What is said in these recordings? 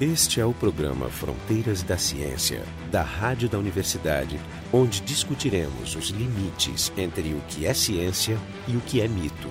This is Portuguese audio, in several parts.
Este é o programa Fronteiras da Ciência, da Rádio da Universidade, onde discutiremos os limites entre o que é ciência e o que é mito.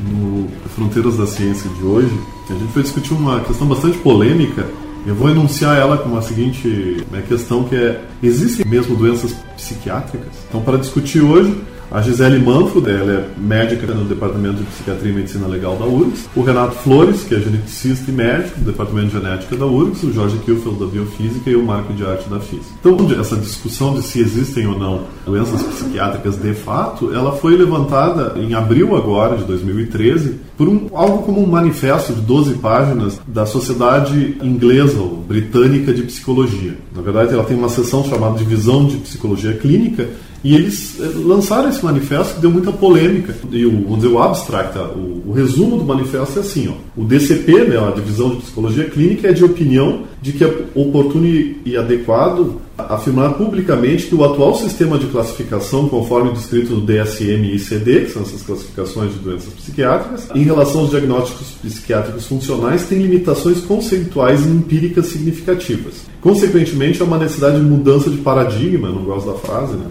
No Fronteiras da Ciência de hoje, a gente vai discutir uma questão bastante polêmica. Eu vou enunciar ela com a seguinte né, questão que é: existem mesmo doenças psiquiátricas? Então, para discutir hoje, a Gisele Manfro, ela é médica no Departamento de Psiquiatria e Medicina Legal da URGS. O Renato Flores, que é geneticista e médico do Departamento de Genética da URGS. O Jorge Kilfeld, da Biofísica. E o Marco de Arte da Física. Então, essa discussão de se existem ou não doenças psiquiátricas de fato, ela foi levantada em abril agora, de 2013, por um, algo como um manifesto de 12 páginas da Sociedade Inglesa ou Britânica de Psicologia. Na verdade, ela tem uma seção chamada Divisão de Psicologia Clínica e eles eh, lançaram esse manifesto que deu muita polêmica. E o, vamos dizer, o abstract, o, o resumo do manifesto é assim: ó, o DCP, né, a Divisão de Psicologia Clínica, é de opinião de que é oportuno e adequado afirmar publicamente que o atual sistema de classificação, conforme descrito no DSM e ICD, que são essas classificações de doenças psiquiátricas, em relação aos diagnósticos psiquiátricos funcionais, tem limitações conceituais e empíricas significativas. Consequentemente, há uma necessidade de mudança de paradigma, não gosto da frase, né?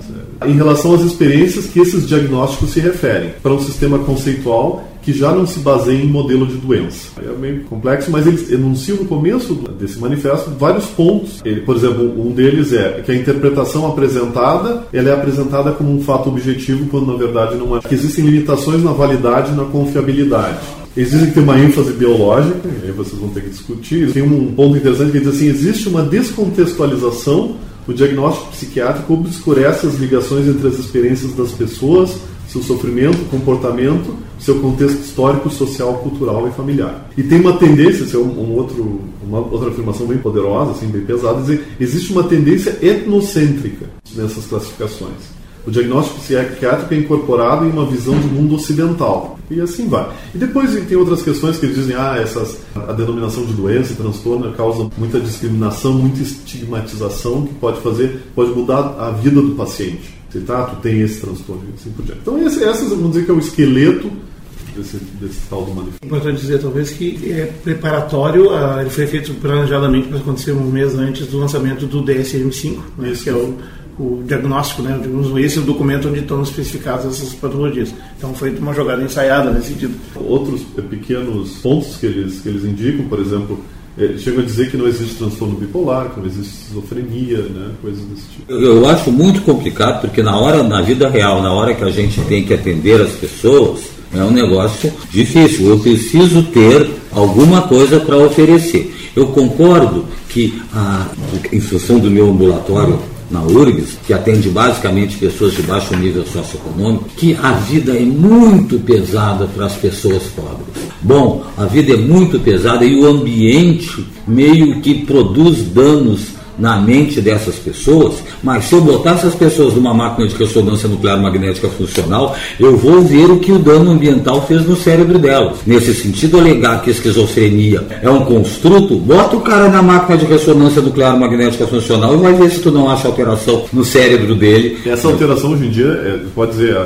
em relação às experiências que esses diagnósticos se referem, para um sistema conceitual que já não se baseia em modelo de doença. É meio complexo, mas eles enunciam no começo desse manifesto vários pontos. Ele, por exemplo, um deles é que a interpretação apresentada ela é apresentada como um fato objetivo, quando na verdade não é. Que existem limitações na validade e na confiabilidade. Existe que ter uma ênfase biológica, e aí vocês vão ter que discutir. Tem um ponto interessante que diz assim: existe uma descontextualização. O diagnóstico psiquiátrico obscurece as ligações entre as experiências das pessoas, seu sofrimento, comportamento, seu contexto histórico, social, cultural e familiar. E tem uma tendência, isso é um, um outro, uma outra afirmação bem poderosa, assim, bem pesada, dizer existe uma tendência etnocêntrica nessas classificações. O diagnóstico psiquiátrico é incorporado em uma visão de mundo ocidental. E assim vai. E depois tem outras questões que dizem, ah, essas, a denominação de doença e transtorno causa muita discriminação, muita estigmatização que pode fazer, pode mudar a vida do paciente. Você tá, tu tem esse transtorno e assim por diante. Então, esse, essas, vamos dizer que é o esqueleto desse, desse tal do manifesto. Importante dizer, talvez, que é preparatório, uh, ele foi feito planejadamente para acontecer um mês antes do lançamento do DSM-5, né, que é o, o diagnóstico, né, esse é o documento onde estão especificadas essas patologias. Então foi uma jogada ensaiada nesse sentido. Outros pequenos pontos que eles, que eles indicam, por exemplo, ele chega a dizer que não existe transtorno bipolar, que não existe esquizofrenia, né? coisas desse tipo. Eu acho muito complicado, porque na hora, na vida real, na hora que a gente tem que atender as pessoas, é um negócio difícil. Eu preciso ter alguma coisa para oferecer. Eu concordo que a, em função do meu ambulatório na URGS, que atende basicamente pessoas de baixo nível socioeconômico, que a vida é muito pesada para as pessoas pobres. Bom, a vida é muito pesada e o ambiente meio que produz danos na mente dessas pessoas, mas se eu botar essas pessoas numa máquina de ressonância nuclear magnética funcional, eu vou ver o que o dano ambiental fez no cérebro delas. Nesse sentido, alegar que a esquizofrenia é um construto, bota o cara na máquina de ressonância nuclear magnética funcional e vai ver se tu não acha alteração no cérebro dele. Essa alteração hoje em dia é, pode dizer,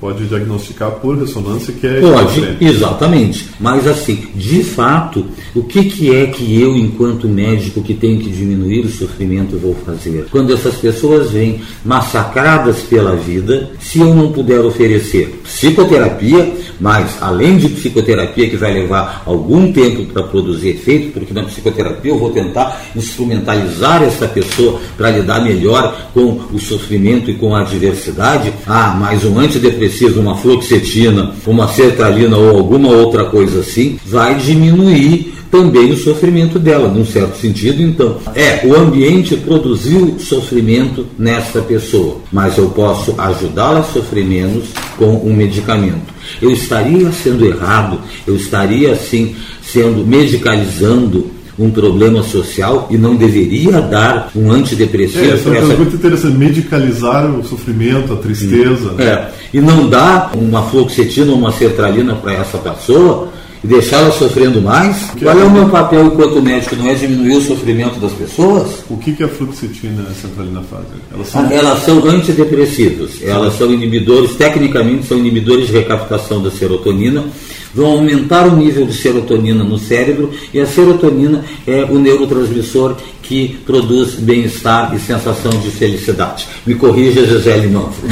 pode diagnosticar por ressonância que é Pode, exatamente. Mas assim, de fato, o que, que é que eu, enquanto médico, que tenho que diminuir o sofrimento sofrimento vou fazer? Quando essas pessoas vêm massacradas pela vida, se eu não puder oferecer psicoterapia, mas além de psicoterapia que vai levar algum tempo para produzir efeito, porque na psicoterapia eu vou tentar instrumentalizar essa pessoa para lidar melhor com o sofrimento e com a adversidade, ah, mas um antidepressivo, uma fluoxetina, uma sertralina ou alguma outra coisa assim, vai diminuir também o sofrimento dela, num certo sentido, então. É, o ambiente produziu sofrimento nessa pessoa, mas eu posso ajudá-la a sofrer menos com um medicamento. Eu estaria sendo errado, eu estaria assim sendo medicalizando um problema social e não deveria dar um antidepressivo. É, essa é essa... muito interessante, medicalizar o sofrimento, a tristeza. Né? É, e não dar uma fluoxetina ou uma sertralina para essa pessoa e deixá-la sofrendo mais? Que Qual é o meu papel enquanto médico? Não é diminuir o sofrimento das pessoas? O que, que a fluoxetina e a centralina fazem? Elas são, ah, elas são antidepressivos. Elas são inibidores, tecnicamente são inibidores de recaptação da serotonina, vão aumentar o nível de serotonina no cérebro e a serotonina é o neurotransmissor que produz bem-estar e sensação de felicidade. Me corrija, Gisele Manfro.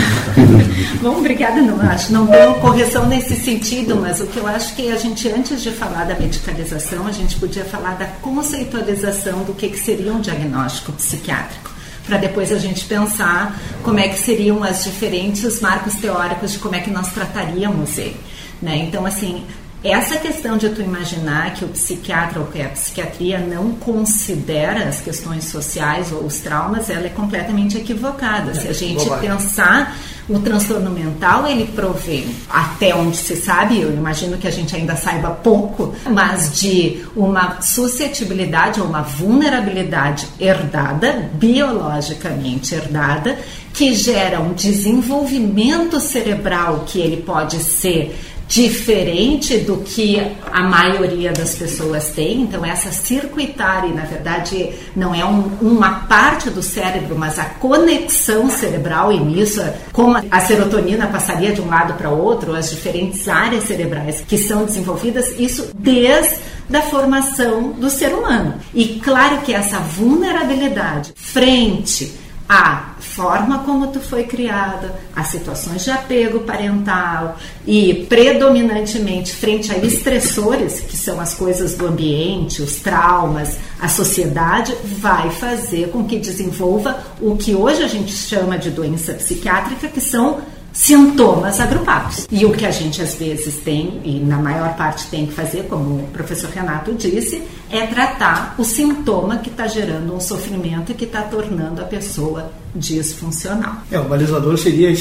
Bom, obrigada. Não acho, não tenho correção nesse sentido, mas o que eu acho que a gente, antes de falar da medicalização, a gente podia falar da conceitualização do que, que seria um diagnóstico psiquiátrico para depois a gente pensar como é que seriam os diferentes marcos teóricos de como é que nós trataríamos ele. Né? Então, assim, essa questão de tu imaginar que o psiquiatra ou que a psiquiatria não considera as questões sociais ou os traumas, ela é completamente equivocada. É, Se a gente pensar o transtorno mental, ele provém, até onde se sabe, eu imagino que a gente ainda saiba pouco, mas de uma suscetibilidade ou uma vulnerabilidade herdada, biologicamente herdada, que gera um desenvolvimento cerebral que ele pode ser diferente do que a maioria das pessoas tem. Então, essa circuitária, na verdade, não é um, uma parte do cérebro, mas a conexão cerebral, e nisso, como a serotonina passaria de um lado para outro, as diferentes áreas cerebrais que são desenvolvidas, isso desde da formação do ser humano. E claro que essa vulnerabilidade frente a forma como tu foi criada, as situações de apego parental e predominantemente frente a estressores, que são as coisas do ambiente, os traumas, a sociedade, vai fazer com que desenvolva o que hoje a gente chama de doença psiquiátrica, que são sintomas agrupados. E o que a gente às vezes tem, e na maior parte tem que fazer, como o professor Renato disse, é tratar o sintoma que está gerando um sofrimento e que está tornando a pessoa disfuncional. É, o balizador seria,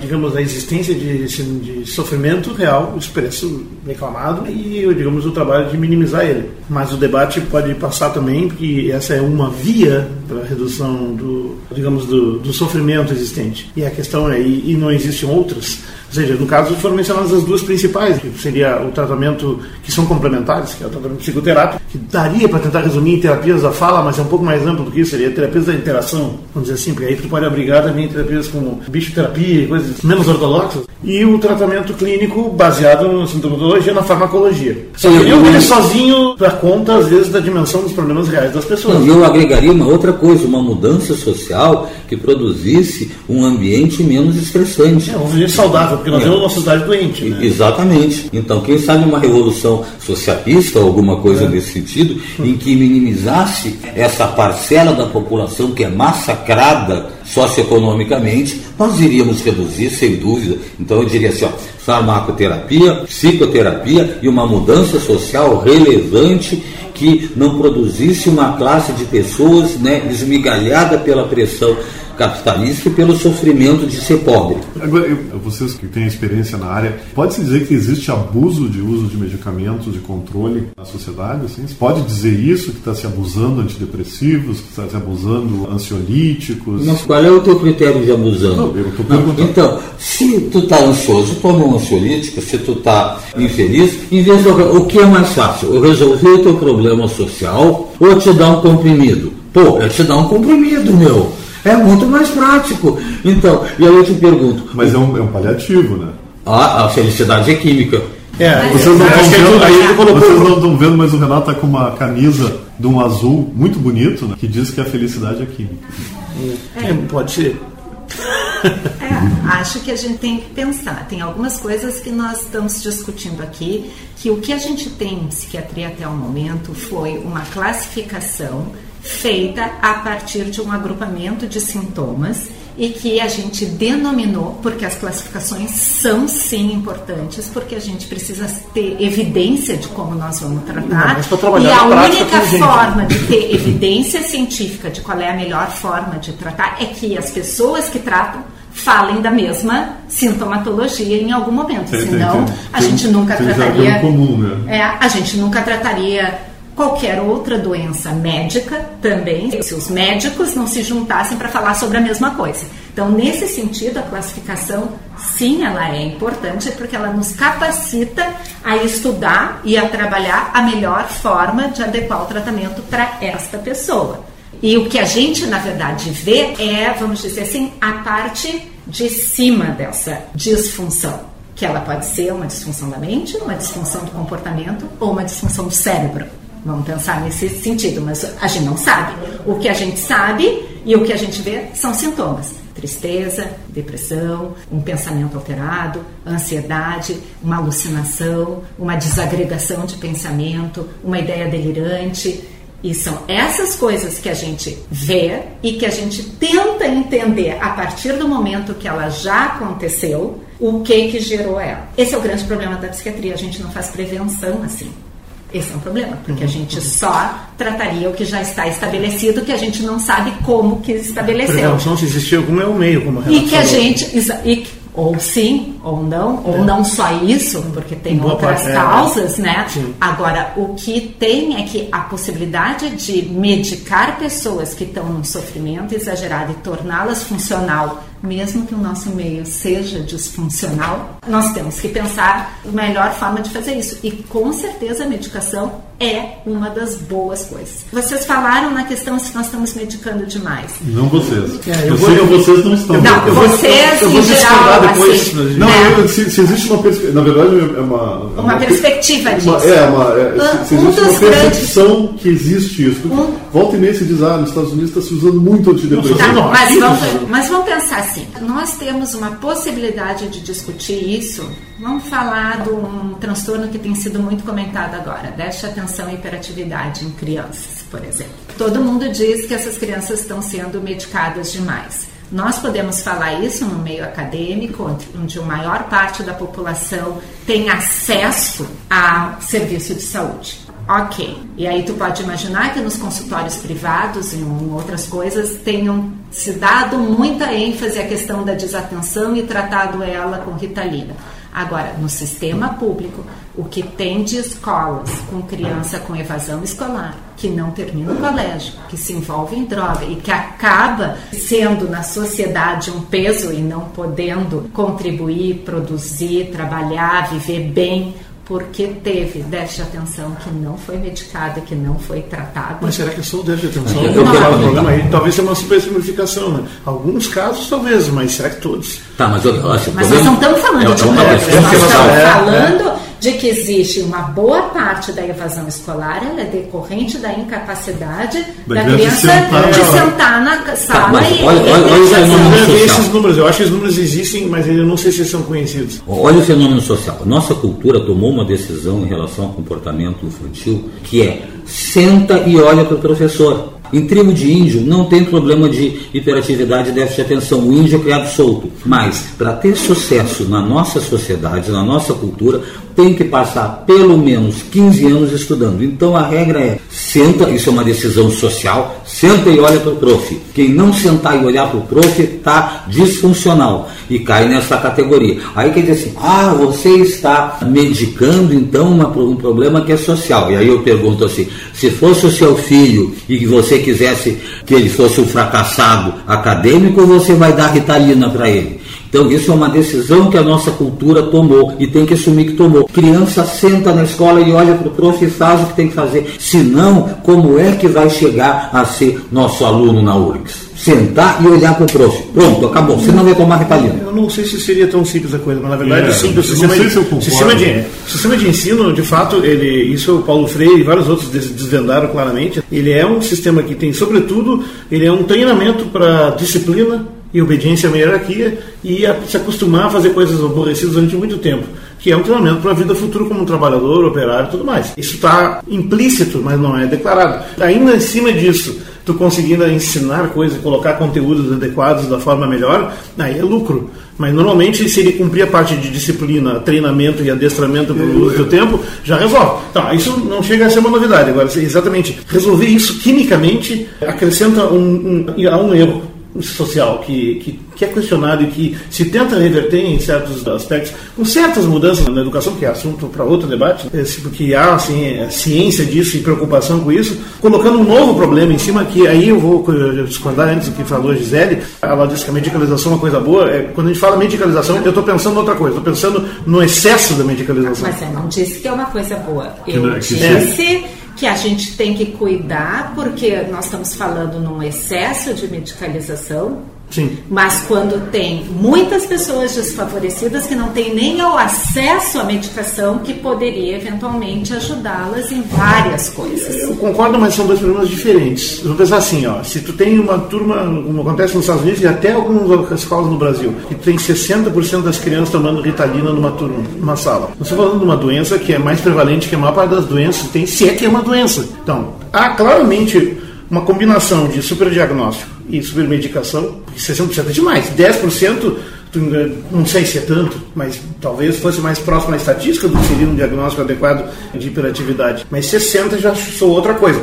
digamos, a existência de, de sofrimento real, expresso, reclamado, e, digamos, o trabalho de minimizar ele. Mas o debate pode passar também, porque essa é uma via para a redução do, digamos, do, do sofrimento existente. E a questão é, e, e não existem outras ou seja, no caso foram mencionadas as duas principais, que seria o tratamento que são complementares, que é o tratamento psicoterápico, que daria para tentar resumir em terapias da fala, mas é um pouco mais amplo do que isso, seria terapias da interação, vamos dizer assim, porque aí tu pode abrigar também terapias como bichoterapia e coisas menos ortodoxas, e o tratamento clínico baseado na sintomatologia, na farmacologia. Só que eu ele sozinho para conta, às vezes, da dimensão dos problemas reais das pessoas. eu agregaria uma outra coisa, uma mudança social que produzisse um ambiente menos estressante. É, um ambiente saudável porque nós temos uma sociedade doente. Né? Exatamente. Então, quem sabe uma revolução socialista ou alguma coisa é. nesse sentido, em que minimizasse essa parcela da população que é massacrada socioeconomicamente, nós iríamos reduzir, sem dúvida. Então, eu diria assim: ó, farmacoterapia, psicoterapia e uma mudança social relevante que não produzisse uma classe de pessoas né, esmigalhada pela pressão capitalista e pelo sofrimento de ser pobre. Agora, eu, vocês que têm experiência na área, pode-se dizer que existe abuso de uso de medicamentos de controle na sociedade? Assim? Você pode dizer isso, que está se abusando antidepressivos, que está se abusando ansiolíticos? Mas qual é o teu critério de abusando? Não, eu perguntando. Então, se tu está ansioso, toma um ansiolítico, se tu está infeliz, em vez de, o que é mais fácil? Eu resolver o teu problema social ou te dar um comprimido? Pô, é te dar um comprimido, meu. É muito mais prático. Então, e aí eu te pergunto. Mas é um, é um paliativo, né? A, a felicidade é química. É, vocês não estão vendo, aí vocês não estão vendo, mas o Renato está com uma camisa de um azul muito bonito, né, que diz que a felicidade é química. É, pode ser. É, acho que a gente tem que pensar. Tem algumas coisas que nós estamos discutindo aqui, que o que a gente tem em psiquiatria até o momento foi uma classificação feita a partir de um agrupamento de sintomas e que a gente denominou, porque as classificações são sim importantes, porque a gente precisa ter evidência de como nós vamos tratar. Não, e a única forma de ter evidência científica de qual é a melhor forma de tratar é que as pessoas que tratam falem da mesma sintomatologia em algum momento. Tem, Senão, tem, tem, a gente nunca trataria. Comum, né? é, a gente nunca trataria qualquer outra doença médica também, se os médicos não se juntassem para falar sobre a mesma coisa. Então, nesse sentido, a classificação, sim, ela é importante porque ela nos capacita a estudar e a trabalhar a melhor forma de adequar o tratamento para esta pessoa. E o que a gente, na verdade, vê é, vamos dizer assim, a parte de cima dessa disfunção que ela pode ser uma disfunção da mente, uma disfunção do comportamento ou uma disfunção do cérebro. Vamos pensar nesse sentido, mas a gente não sabe. O que a gente sabe e o que a gente vê são sintomas tristeza, depressão, um pensamento alterado, ansiedade, uma alucinação, uma desagregação de pensamento, uma ideia delirante. E são essas coisas que a gente vê e que a gente tenta entender a partir do momento que ela já aconteceu, o que que gerou ela. Esse é o grande problema da psiquiatria, a gente não faz prevenção assim. Esse é um problema, porque a gente só trataria o que já está estabelecido, que a gente não sabe como que estabeleceu. Prevenção, se existir algum, é o meio, como a E que a gente. E, ou sim, ou não, ou é. não só isso, porque tem Boa outras parte, causas, é, né? Sim. Agora, o que tem é que a possibilidade de medicar pessoas que estão num sofrimento exagerado e torná-las funcional mesmo que o nosso meio seja disfuncional, nós temos que pensar a melhor forma de fazer isso. E com certeza a medicação é uma das boas coisas. Vocês falaram na questão se nós estamos medicando demais. Não vocês. É, eu, eu vou, sei que vocês não estão. Não, eu vocês eu, eu vou geral, depois. Assim, não, né? eu, se, se, existe uma perspectiva, na verdade é uma... Uma, uma perspectiva disso. Uma, é, uma, é, se, se existe uma percepção grandes... que existe isso. Um, volta e meia se diz, ah, nos Estados Unidos está se usando muito antidepressivo. Tá, mas, vamos, mas vamos pensar assim, nós temos uma possibilidade de discutir isso. Vamos falar de um transtorno que tem sido muito comentado agora, déficit atenção e hiperatividade em crianças, por exemplo. Todo mundo diz que essas crianças estão sendo medicadas demais. Nós podemos falar isso no meio acadêmico, onde a maior parte da população tem acesso a serviço de saúde. Ok. E aí tu pode imaginar que nos consultórios privados e em outras coisas tenham se dado muita ênfase à questão da desatenção e tratado ela com ritalina. Agora, no sistema público, o que tem de escolas com criança com evasão escolar, que não termina o colégio, que se envolve em droga e que acaba sendo na sociedade um peso e não podendo contribuir, produzir, trabalhar, viver bem, porque teve déficit de atenção que não foi medicada, que não foi tratada. Mas será que é só o déficit de atenção? Eu, não, não, problema aí, talvez seja uma super simplificação, né? Alguns casos talvez, mas será que todos? Tá, mas eu, acho Mas nós não estamos falando é, de é uma, nós estamos falando de que existe uma boa parte da evasão escolar ela é decorrente da incapacidade da, da criança sentar, de sentar na tá, sala tá, e olha, olha, olha o fenômeno esses números, eu acho que os números existem, mas eu não sei se são conhecidos. Olha o fenômeno social. Nossa cultura tomou uma decisão em relação ao comportamento infantil que é senta e olha para o professor. Em tribo de índio não tem problema de hiperatividade e déficit de atenção. O índio é criado solto. Mas, para ter sucesso na nossa sociedade, na nossa cultura, tem que passar pelo menos 15 anos estudando. Então a regra é: senta, isso é uma decisão social, senta e olha para o prof. Quem não sentar e olhar para o prof está disfuncional e cai nessa categoria. Aí quer dizer assim: ah, você está medicando então uma, um problema que é social. E aí eu pergunto assim: se fosse o seu filho e que você quisesse que ele fosse um fracassado acadêmico, você vai dar ritalina para ele? Então, isso é uma decisão que a nossa cultura tomou e tem que assumir que tomou. Criança senta na escola e olha para o prof e faz o que tem que fazer. Senão, como é que vai chegar a ser nosso aluno na URGS? sentar e olhar para o prof. Pronto, acabou. Você não vai tomar retalina. Eu não sei se seria tão simples a coisa, mas na verdade, é, sim, o sistema, de, se sistema, de, sistema de ensino, de fato, ele, isso o Paulo Freire e vários outros desvendaram claramente. Ele é um sistema que tem, sobretudo, ele é um treinamento para disciplina, e obediência à hierarquia e a se acostumar a fazer coisas aborrecidas durante muito tempo, que é um treinamento para a vida futura como um trabalhador, operário e tudo mais. Isso está implícito, mas não é declarado. Ainda em cima disso, tu conseguindo ensinar coisas, colocar conteúdos adequados da forma melhor, aí é lucro. Mas normalmente, se ele cumprir a parte de disciplina, treinamento e adestramento para o uso do tempo, já resolve. Tá, isso não chega a ser uma novidade. Agora, exatamente, resolver isso quimicamente acrescenta um, um, a um erro social que, que, que, é questionado e que se tenta reverter em certos aspectos, com certas mudanças na educação, que é assunto para outro debate, porque há assim, ciência disso e preocupação com isso, colocando um novo problema em cima, que aí eu vou discordar antes do que falou a Gisele, ela disse que a medicalização é uma coisa boa, é, quando a gente fala medicalização, eu estou pensando em outra coisa, estou pensando no excesso da medicalização. Mas eu não disse que é uma coisa boa, eu que, disse que a gente tem que cuidar, porque nós estamos falando num excesso de medicalização Sim. Mas quando tem muitas pessoas desfavorecidas que não têm nem o acesso à medicação que poderia eventualmente ajudá-las em várias coisas. Eu concordo, mas são dois problemas diferentes. Vamos pensar assim, ó, se tu tem uma turma, como acontece nos Estados Unidos e até algumas escolas no Brasil, que tem 60% das crianças tomando Ritalina numa turma, numa sala. Nós estamos falando de uma doença que é mais prevalente que a maior parte das doenças, tem, se é que é uma doença. Então, há claramente uma combinação de superdiagnóstico e supermedicação, 60% é demais. 10% não sei se é tanto, mas talvez fosse mais próximo à estatística do que seria um diagnóstico adequado de hiperatividade. Mas 60 já sou outra coisa.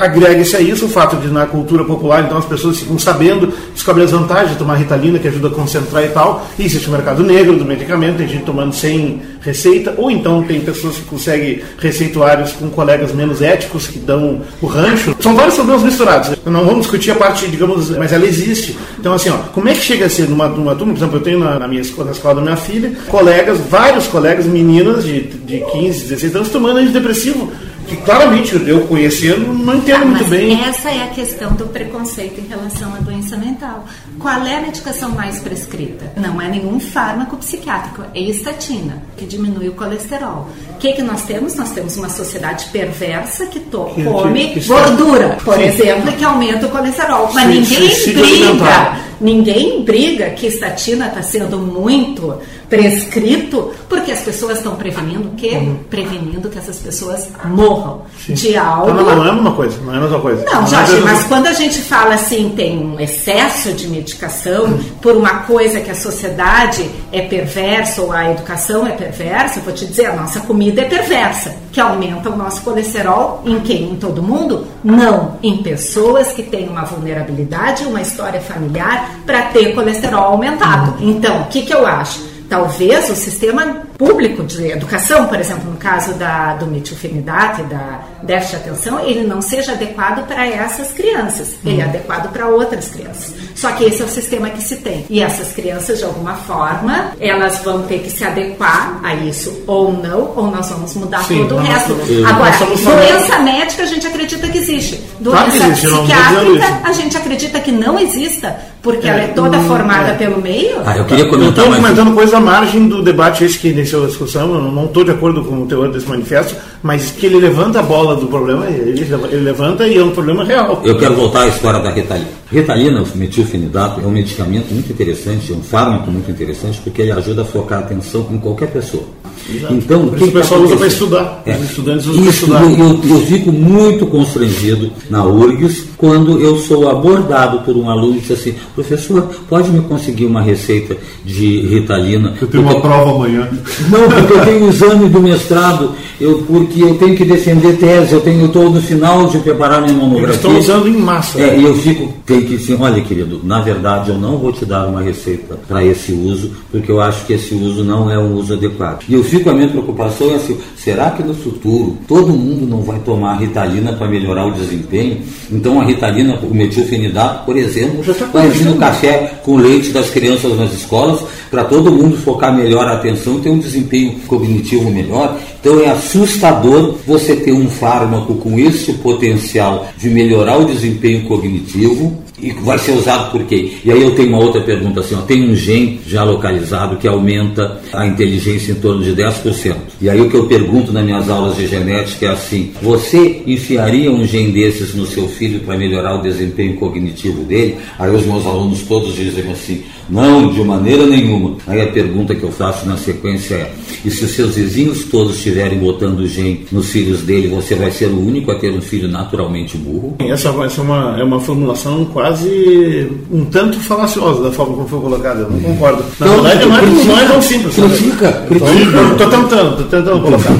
Agrega-se a isso o fato de na cultura popular, então as pessoas ficam sabendo, descobrem as vantagens de tomar ritalina, que ajuda a concentrar e tal. E existe o mercado negro do medicamento, tem gente tomando sem receita, ou então tem pessoas que conseguem receituários com colegas menos éticos que dão o rancho. São vários problemas misturados. Não vamos discutir a parte, digamos, mas ela existe. Então, assim, ó, como é que chega a ser numa, numa turma, por exemplo, eu tenho na, na minha escola, na escola da minha filha, colegas, vários colegas, meninas de, de 15, 16 anos tomando antidepressivo que claramente eu conhecendo não entendo ah, muito bem. Essa é a questão do preconceito em relação à doença mental. Qual é a medicação mais prescrita? Não é nenhum fármaco psiquiátrico, é estatina, que diminui o colesterol. O que, que nós temos? Nós temos uma sociedade perversa que, to come gordura, por sim. exemplo, que aumenta o colesterol. Mas sim, ninguém briga, ninguém briga que estatina está sendo muito prescrito, porque as pessoas estão prevenindo o quê? Uhum. Prevenindo que essas pessoas morram Sim. de algo. Então, não, não é uma coisa, não é a mesma coisa. Não, não Jorge, é mas quando a gente fala assim, tem um excesso de medicação uhum. por uma coisa que a sociedade é perversa ou a educação é perversa, eu vou te dizer, a nossa comida é perversa, que aumenta o nosso colesterol em quem? Em todo mundo? Não, em pessoas que têm uma vulnerabilidade, uma história familiar para ter colesterol aumentado. Uhum. Então, o que, que eu acho? talvez o sistema público de educação, por exemplo, no caso da, do metilfenidato e da déficit de atenção, ele não seja adequado para essas crianças, ele é uhum. adequado para outras crianças. Só que esse é o sistema que se tem. E essas crianças, de alguma forma, elas vão ter que se adequar a isso ou não, ou nós vamos mudar Sim, todo o resto. Agora, doença médica a gente acredita que existe. Doença claro existe, psiquiátrica a gente acredita que não exista, porque é, ela é toda hum, formada é. pelo meio. Ah, eu queria comentar. Eu estou comentando coisa à margem do debate esse que iniciou a discussão, eu não estou de acordo com o teor desse manifesto, mas que ele levanta a bola do problema, ele, ele levanta e é um problema real. Eu quero voltar à história da Ritalina. Ritalina, o metilfenidato, é um medicamento muito interessante, é um fármaco muito interessante, porque ele ajuda a focar a atenção em qualquer pessoa. Exato. Então, o que pessoal usa para estudar. É. Os estudantes usam para estudar. Eu, eu, fico muito constrangido na URGS quando eu sou abordado por um aluno e diz assim, professor, pode me conseguir uma receita de Ritalina? Eu tenho porque... uma prova amanhã. Não, porque eu tenho o exame do mestrado, eu, porque eu tenho que defender tese, eu tenho estou no final de preparar minha monografia. Eles estão usando em massa. É, e eu fico, tenho que dizer, olha querido, na verdade eu não vou te dar uma receita para esse uso, porque eu acho que esse uso não é um uso adequado. E eu fico a minha preocupação é assim, será que no futuro todo mundo não vai tomar Ritalina para melhorar o desempenho? Então a Ritalina, o metilfenidato, por exemplo, tá vai vir no café com leite das crianças nas escolas para todo mundo focar melhor a atenção e ter um desempenho cognitivo melhor. Então é assustador você ter um fármaco com esse potencial de melhorar o desempenho cognitivo e vai ser usado por quê? E aí eu tenho uma outra pergunta assim, ó, tem um gene já localizado que aumenta a inteligência em torno de 10%. E aí o que eu pergunto nas minhas aulas de genética é assim, você enfiaria um gene desses no seu filho para melhorar o desempenho cognitivo dele? Aí os meus alunos todos dizem assim, não, de maneira nenhuma. Aí a pergunta que eu faço na sequência é, e se os seus vizinhos todos estiverem botando gene nos filhos dele, você vai ser o único a ter um filho naturalmente burro? Essa, essa é, uma, é uma formulação quase quase um tanto falaciosa da forma como foi colocada. Eu não concordo. Na então, verdade, não é, não é tão simples. Critica, Estou tentando, estou tentando colocar.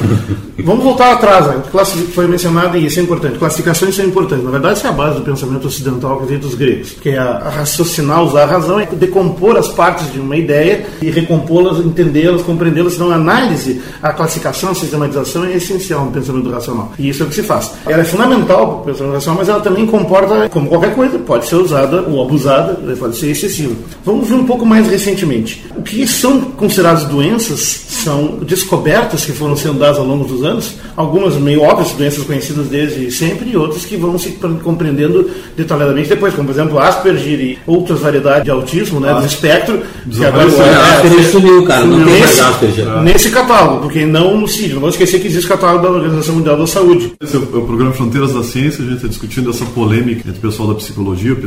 Vamos voltar atrás. Né? Foi mencionado, e isso é importante. Classificações são importantes. Na verdade, isso é a base do pensamento ocidental que vem dos gregos. Que é a, raciocinar, usar a razão, é decompor as partes de uma ideia e recompô-las, entendê-las, compreendê-las. Então, a análise, a classificação, a sistematização é essencial no pensamento racional. E isso é o que se faz. Ela é fundamental para o pensamento racional, mas ela também comporta, como qualquer coisa, pode ser ser usada ou abusada, pode ser excessiva. Vamos ver um pouco mais recentemente. O que são consideradas doenças são descobertas que foram sendo dadas ao longo dos anos, algumas meio óbvias, doenças conhecidas desde sempre, e outras que vão se compreendendo detalhadamente depois, como por exemplo Asperger e outras variedades de autismo, né, ah, do espectro. Que agora é, Asperger sumiu, cara, não tem mais Asperger. Nesse catálogo, porque não no CID, não vamos esquecer que existe o catálogo da Organização Mundial da Saúde. Esse é o, é o programa Fronteiras da Ciência, a gente está discutindo essa polêmica entre o pessoal da psicologia o pessoal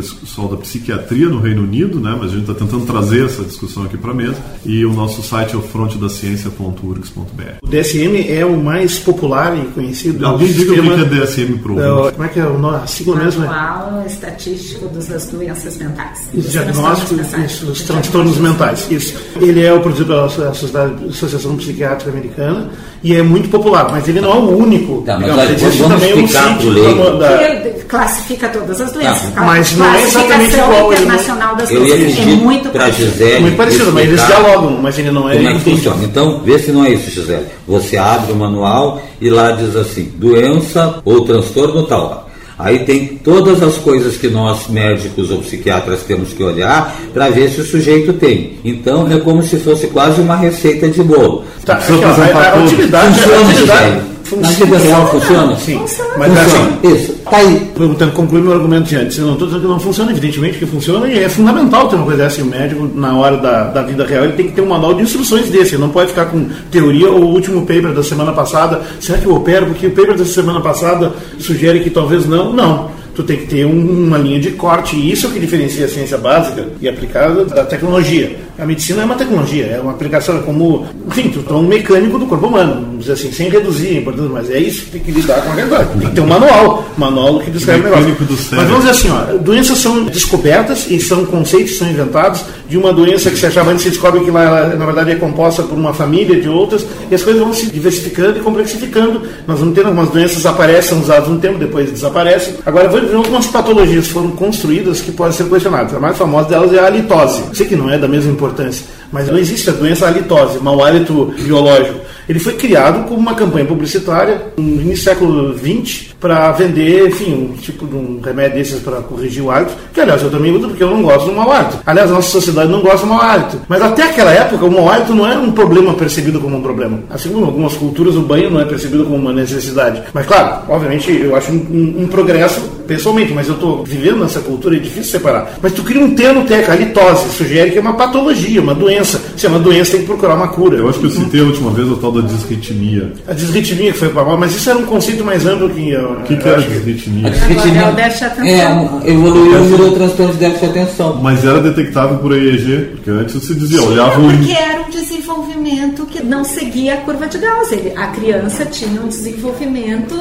da psiquiatria no Reino Unido, né, mas a gente está tentando trazer essa discussão aqui para a mesa, e o nosso site é o frontedaciencia.urgs.br. O DSM é o mais popular e conhecido. Alguém diga o que é DSM para o Como é que é o nome? A sigla mesmo? Manual Estatístico das Doenças Mentais. Os diagnósticos, os transtornos mentais. Isso. Ele é produzido pela Associação Psiquiátrica Americana e é muito popular, mas ele não é o único. Tá, mas olha, vamos também um sítio da... Ele classifica todas as doenças. Tá, mas não é exatamente igual. Internacional das doenças. É muito parecido. muito parecido, mas eles dialogam, mas ele não é. Como é que funciona? Então, vê se não é isso, Gisele. Você abre o manual e lá diz assim: doença ou transtorno tal. Aí tem todas as coisas que nós médicos ou psiquiatras temos que olhar para ver se o sujeito tem. Então é como se fosse quase uma receita de bolo. Tá, aqui, ó, a, a, a utilidade, funciona, a utilidade. Na vida real funciona? Sim. Funciona. Mas funciona. assim, isso. Tá aí. Perguntando, concluir meu argumento de antes. Eu não estou dizendo que não funciona, evidentemente que funciona e é fundamental ter uma coisa dessa. O médico, na hora da, da vida real, ele tem que ter um manual de instruções desse. Ele não pode ficar com teoria ou o último paper da semana passada. Será que eu opero? Porque o paper da semana passada sugere que talvez não. Não tu tem que ter um, uma linha de corte. E isso é o que diferencia a ciência básica e aplicada da tecnologia. A medicina é uma tecnologia, é uma aplicação é como, enfim, tu um mecânico do corpo humano, vamos dizer assim, sem reduzir a importância, mas é isso que tem que lidar com a realidade. Tem que ter um manual, manual que descreve o negócio. Mas vamos dizer assim, ó, doenças são descobertas e são conceitos são inventados de uma doença que se achava antes, se descobre que ela, na verdade, é composta por uma família de outras, e as coisas vão se diversificando e complexificando. Nós vamos ter algumas doenças aparecem, são usadas um tempo, depois desaparecem. Agora, vamos algumas patologias foram construídas que podem ser questionadas. A mais famosa delas é a halitose. Sei que não é da mesma importância. Mas não existe a doença halitose, mau hálito biológico. Ele foi criado como uma campanha publicitária no início do século XX para vender, enfim, um tipo de um remédio desses para corrigir o hálito, que aliás eu também uso porque eu não gosto do mau hálito. Aliás, a nossa sociedade não gosta do mau hálito. Mas até aquela época o mau hálito não era um problema percebido como um problema. Assim como algumas culturas o banho não é percebido como uma necessidade. Mas claro, obviamente eu acho um, um, um progresso pessoalmente, mas eu estou vivendo nessa cultura, é difícil separar. Mas tu cria um termo técnico, halitose, sugere que é uma patologia, uma doença. Se é uma doença, tem que procurar uma cura. Eu acho que eu citei a última vez o tal da disritmia. A disritmia que foi para mal, mas isso era um conceito mais amplo que. O que, que era a disritmia? A disritmia é o déficit de atenção. É, evoluiu e virou transtorno de déficit de atenção. Mas era detectável por EEG, porque antes se dizia, olhava o. Porque era um desenvolvimento que não seguia a curva de Gauss. Ele, a criança tinha um desenvolvimento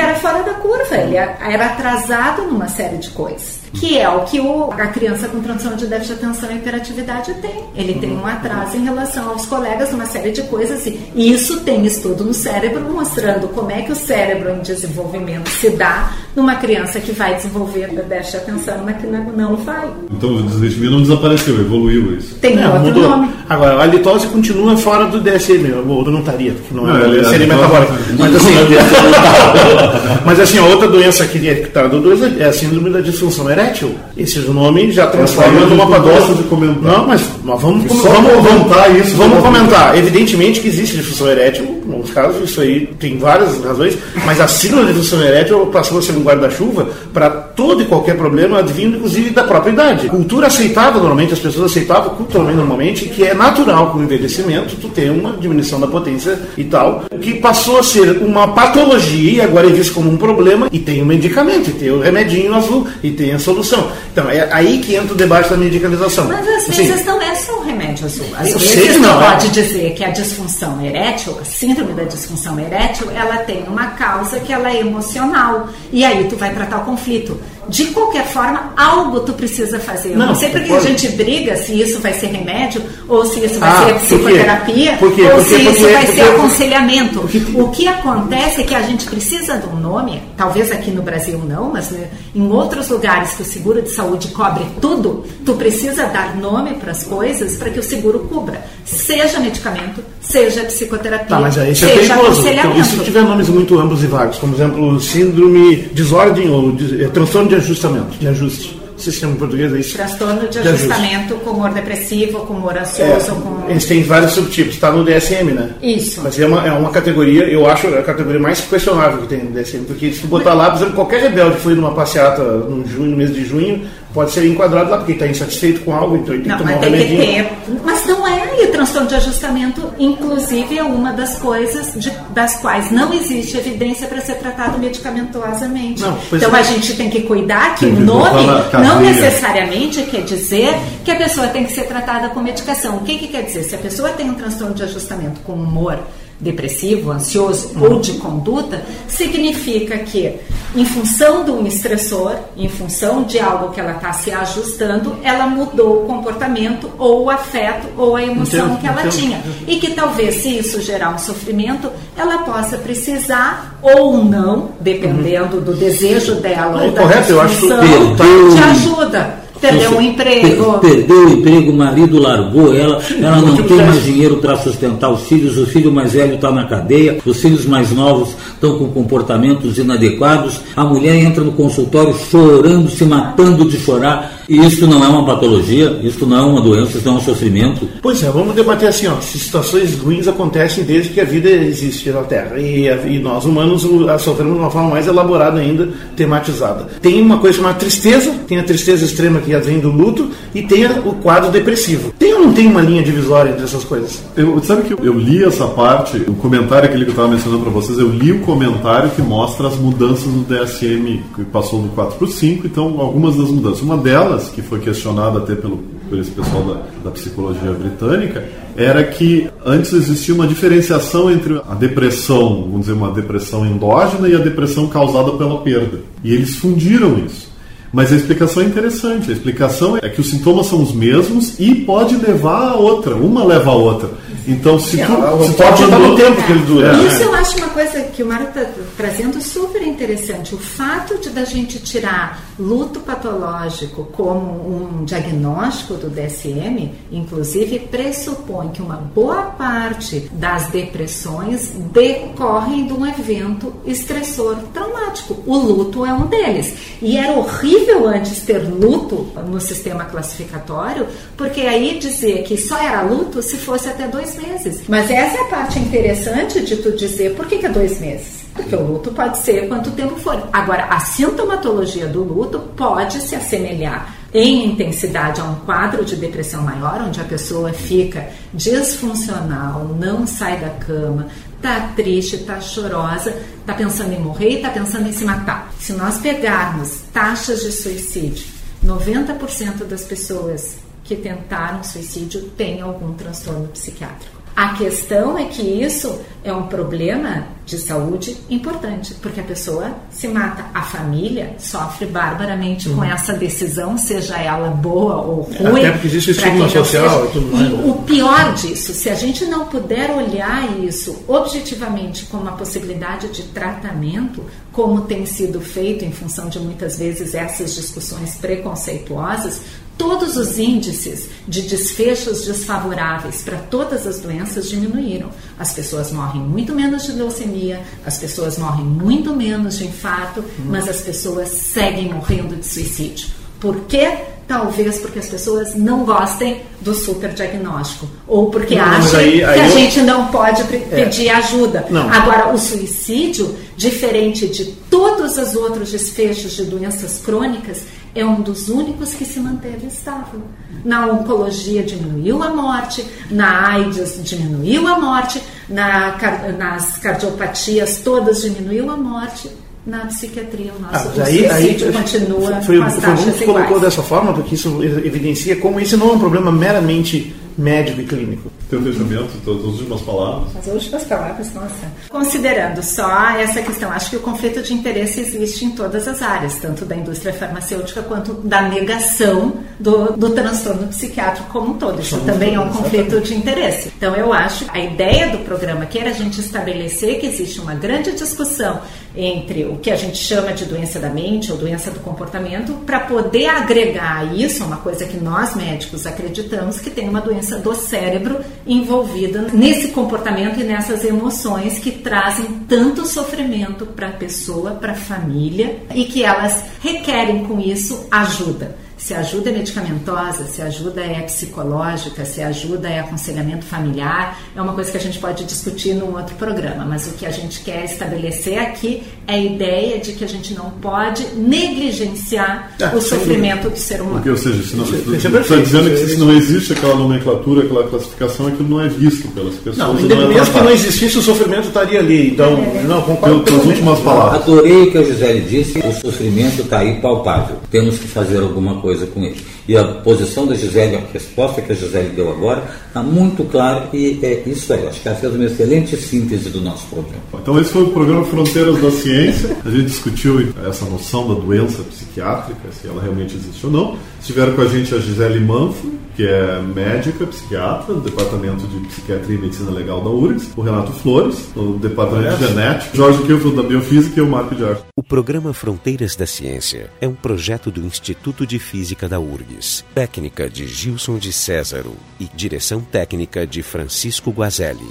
era fora da curva, ele era atrasado numa série de coisas que é o que o, a criança com transtorno de déficit de atenção e hiperatividade tem. Ele tem um atraso em relação aos colegas numa série de coisas e isso tem estudo no cérebro mostrando como é que o cérebro em desenvolvimento se dá numa criança que vai desenvolver déficit de atenção, mas que não vai. Então o desligamento não desapareceu, evoluiu isso. Tem não, outro mudou. nome. Agora, a litose continua fora do DSM, o outro não estaria, porque não, não é, é seria metabólica. Mas assim, mas assim, a outra doença que está do 2 é a síndrome da disfunção erétil erétil. Esse nome já transforma numa padosta de comentar. Não, mas, mas vamos, vamos, vamos comentar isso. Vamos comentar. Evidentemente que existe disfunção erétil, alguns casos, isso aí tem várias razões, mas a síndrome de disfunção erétil passou a ser um guarda-chuva para todo e qualquer problema, advindo inclusive da própria idade. Cultura aceitável, normalmente, as pessoas aceitavam culturalmente, normalmente, que é natural com o envelhecimento, tu tem uma diminuição da potência e tal, que passou a ser uma patologia e agora é visto como um problema e tem o um medicamento, e tem o remedinho azul, e tem a solução. Então, é aí que entra o debate da medicalização. Mas às vezes assim, não é só o remédio azul. Às vezes sei não, é. pode dizer que a disfunção erétil, a síndrome da disfunção erétil, ela tem uma causa que ela é emocional. E aí tu vai tratar o conflito de qualquer forma, algo tu precisa fazer. Eu não, não sei porque a gente briga se isso vai ser remédio, ou se isso vai ah, ser psicoterapia, por quê? ou por se isso vai ser aconselhamento. O que acontece é que a gente precisa de um nome, talvez aqui no Brasil não, mas né, em outros lugares que o seguro de saúde cobre tudo, tu precisa dar nome para as coisas para que o seguro cubra. Seja medicamento, seja psicoterapia, tá, mas aí seja é aconselhamento. Então, e se tiver nomes muito amplos e vagos, como exemplo síndrome, desordem ou é, transtorno de ajustamento, de ajuste. sistema português é isso? Transtorno de ajustamento com humor depressivo, com humor ansioso. É, com... Eles têm vários subtipos, está no DSM, né? Isso. Mas é uma, é uma categoria, eu acho a categoria mais questionável que tem no DSM, porque se botar lá, por exemplo, qualquer rebelde que foi numa passeata no, junho, no mês de junho, pode ser enquadrado lá porque está insatisfeito com algo, então ele tem Não, que tomar mas um tem que remedinho. ter. Mas não é. E o transtorno de ajustamento, inclusive, é uma das coisas de- das quais não existe evidência para ser tratado medicamentosamente. Não, então é. a gente tem que cuidar que Tem o nome não necessariamente quer dizer que a pessoa tem que ser tratada com medicação. O que, que quer dizer? Se a pessoa tem um transtorno de ajustamento com humor depressivo, ansioso ou de conduta, significa que, em função de um estressor, em função de algo que ela está se ajustando, ela mudou o comportamento ou o afeto ou a emoção que ela tinha. E que talvez, se isso gerar um sofrimento, ela possa precisar ou não, dependendo do desejo dela Não, ou da correto, eu acho que de ajuda. Perdeu um emprego. Per- Perdeu o emprego, o marido largou ela, ela não tem mais dinheiro para sustentar os filhos, o filho mais velho está na cadeia, os filhos mais novos estão com comportamentos inadequados, a mulher entra no consultório chorando, se matando de chorar. E isso não é uma patologia, isso não é uma doença, isso não é um sofrimento. Pois é, vamos debater assim, ó, situações ruins acontecem desde que a vida existe na Terra. E, e nós humanos a sofremos de uma forma mais elaborada ainda, tematizada. Tem uma coisa chamada tristeza, tem a tristeza extrema que vem do luto, e tem o quadro depressivo. Tem não tem uma linha divisória entre essas coisas? Eu, sabe que eu, eu li essa parte, o comentário aquele que eu estava mencionando para vocês, eu li o comentário que mostra as mudanças no DSM, que passou do 4 para o 5, então algumas das mudanças. Uma delas, que foi questionada até pelo, por esse pessoal da, da psicologia britânica, era que antes existia uma diferenciação entre a depressão, vamos dizer, uma depressão endógena e a depressão causada pela perda. E eles fundiram isso. Mas a explicação é interessante. A explicação é que os sintomas são os mesmos e pode levar a outra. Uma leva a outra. Então, se tu, o se tu pote está no tempo que ele dura. É. Isso eu acho uma coisa que o Mário está trazendo super interessante. O fato de da gente tirar luto patológico como um diagnóstico do DSM, inclusive, pressupõe que uma boa parte das depressões decorrem de um evento estressor traumático. O luto é um deles. E era horrível antes ter luto no sistema classificatório, porque aí dizer que só era luto se fosse até dois meses. Mas essa é a parte interessante de tu dizer por que, que é dois meses. Porque o luto pode ser quanto tempo for. Agora, a sintomatologia do luto pode se assemelhar em intensidade a um quadro de depressão maior, onde a pessoa fica disfuncional, não sai da cama, tá triste, tá chorosa, tá pensando em morrer tá pensando em se matar. Se nós pegarmos taxas de suicídio, 90% das pessoas que tentaram suicídio têm algum transtorno psiquiátrico. A questão é que isso é um problema de saúde importante, porque a pessoa se mata. A família sofre barbaramente com essa decisão, seja ela boa ou ruim. Até porque existe o estigma social e tudo mais, E né? o pior disso, se a gente não puder olhar isso objetivamente como uma possibilidade de tratamento, como tem sido feito em função de muitas vezes essas discussões preconceituosas, todos os índices de desfechos desfavoráveis para todas as doenças diminuíram. As pessoas morrem muito menos de leucemia, as pessoas morrem muito menos de infarto, mas as pessoas seguem morrendo de suicídio. Por quê? Talvez porque as pessoas não gostem do superdiagnóstico. Ou porque Não, acham aí- aí que a eu- gente não pode pre- pedir ajuda. Não. Agora, o suicídio, diferente de todos os outros desfechos de doenças crônicas, é um dos únicos que se manteve estável. Na oncologia diminuiu a morte, na AIDS diminuiu a morte, na nas cardiopatias todas diminuiu a morte. Na psiquiatria, o nosso Ah, aí, aí continua foi, com as foi bom taxas que colocou dessa forma, porque isso evidencia como esse não é um problema meramente médico e clínico. Teu tuas tuas últimas palavras. As últimas palavras, nossa. Considerando só essa questão, acho que o conflito de interesse existe em todas as áreas, tanto da indústria farmacêutica quanto da negação do, do transtorno psiquiátrico como um todo. Isso também é um conflito de interesse. Então, eu acho que a ideia do programa aqui era a gente estabelecer que existe uma grande discussão entre o que a gente chama de doença da mente ou doença do comportamento, para poder agregar a isso, uma coisa que nós médicos acreditamos que tem uma doença do cérebro envolvida nesse comportamento e nessas emoções que trazem tanto sofrimento para a pessoa, para a família e que elas requerem com isso ajuda. Se a ajuda é medicamentosa, se a ajuda é psicológica, se a ajuda é aconselhamento familiar, é uma coisa que a gente pode discutir num outro programa, mas o que a gente quer estabelecer aqui é a ideia de que a gente não pode negligenciar ah, o sofrimento do ser humano. Porque, ou seja, se não, está dizendo que se não existe aquela nomenclatura, aquela classificação, aquilo não é visto pelas pessoas. Não, não é mesmo que não existisse, o sofrimento estaria ali. Então, é. não, concordo. Pelas últimas palavras. Adorei o que a Gisele disse, o sofrimento está aí palpável. Temos que fazer alguma coisa com ele. E a posição da Gisele, a resposta que a Gisele deu agora, está muito clara e é isso aí. Acho que ela fez uma excelente síntese do nosso programa. Então, esse foi o programa Fronteiras da Ciência. A gente discutiu essa noção da doença psiquiátrica, se ela realmente existe ou não. Estiveram com a gente a Gisele Manfro, que é médica, psiquiatra, do Departamento de Psiquiatria e Medicina Legal da URGS, o Renato Flores, do Departamento de Genética, Jorge Kilfield, da Biofísica e o Marco de Arte. O programa Fronteiras da Ciência é um projeto do Instituto de Física da URGS, técnica de Gilson de Césaro e direção técnica de Francisco Guazelli.